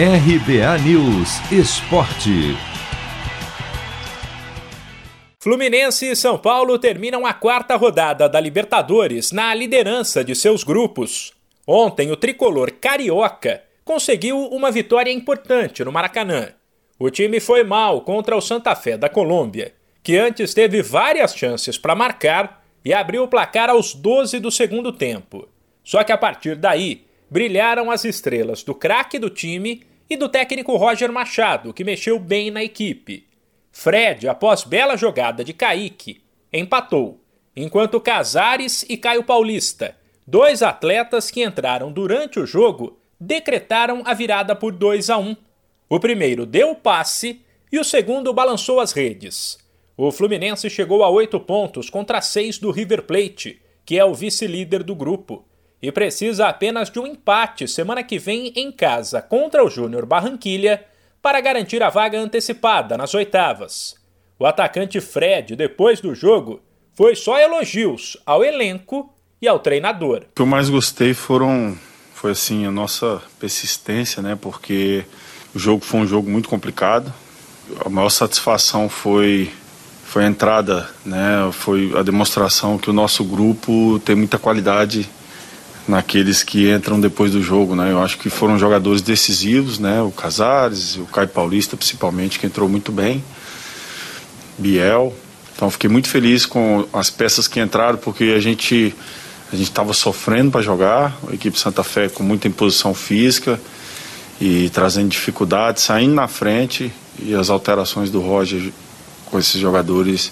RBA News Esporte. Fluminense e São Paulo terminam a quarta rodada da Libertadores na liderança de seus grupos. Ontem, o tricolor carioca conseguiu uma vitória importante no Maracanã. O time foi mal contra o Santa Fé da Colômbia, que antes teve várias chances para marcar e abriu o placar aos 12 do segundo tempo. Só que a partir daí, brilharam as estrelas do craque do time e do técnico Roger Machado, que mexeu bem na equipe. Fred, após bela jogada de Kaique, empatou, enquanto Casares e Caio Paulista, dois atletas que entraram durante o jogo, decretaram a virada por 2 a 1. O primeiro deu o passe e o segundo balançou as redes. O Fluminense chegou a oito pontos contra seis do River Plate, que é o vice-líder do grupo e precisa apenas de um empate semana que vem em casa contra o Júnior Barranquilha para garantir a vaga antecipada nas oitavas. O atacante Fred, depois do jogo, foi só elogios ao elenco e ao treinador. O que eu mais gostei foram foi assim a nossa persistência, né? Porque o jogo foi um jogo muito complicado. A maior satisfação foi foi a entrada, né? Foi a demonstração que o nosso grupo tem muita qualidade naqueles que entram depois do jogo, né? Eu acho que foram jogadores decisivos, né? O Casares, o Caio Paulista principalmente, que entrou muito bem. Biel. Então fiquei muito feliz com as peças que entraram, porque a gente a gente estava sofrendo para jogar, a equipe Santa Fé com muita imposição física e trazendo dificuldades, saindo na frente e as alterações do Roger com esses jogadores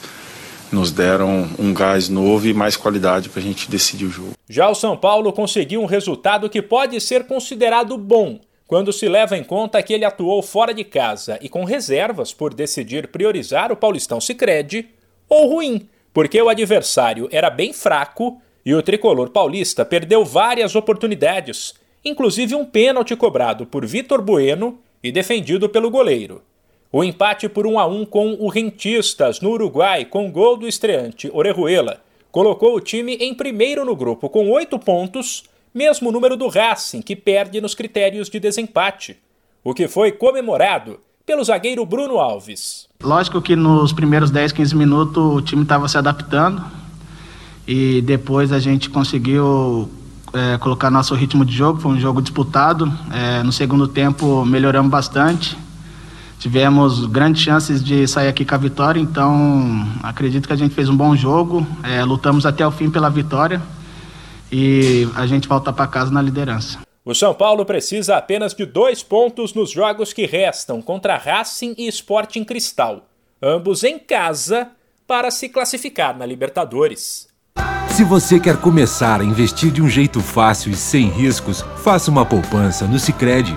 nos deram um gás novo e mais qualidade para a gente decidir o jogo. Já o São Paulo conseguiu um resultado que pode ser considerado bom, quando se leva em conta que ele atuou fora de casa e com reservas por decidir priorizar o Paulistão Sicredi, ou ruim, porque o adversário era bem fraco e o tricolor paulista perdeu várias oportunidades, inclusive um pênalti cobrado por Vitor Bueno e defendido pelo goleiro. O empate por 1 a 1 com o Rentistas no Uruguai, com gol do estreante Orejuela, colocou o time em primeiro no grupo com oito pontos, mesmo número do Racing, que perde nos critérios de desempate, o que foi comemorado pelo zagueiro Bruno Alves. Lógico que nos primeiros 10, 15 minutos o time estava se adaptando e depois a gente conseguiu é, colocar nosso ritmo de jogo, foi um jogo disputado. É, no segundo tempo melhoramos bastante Tivemos grandes chances de sair aqui com a vitória, então acredito que a gente fez um bom jogo, é, lutamos até o fim pela vitória e a gente volta para casa na liderança. O São Paulo precisa apenas de dois pontos nos jogos que restam contra Racing e Sporting Cristal, ambos em casa, para se classificar na Libertadores. Se você quer começar a investir de um jeito fácil e sem riscos, faça uma poupança no Sicredi.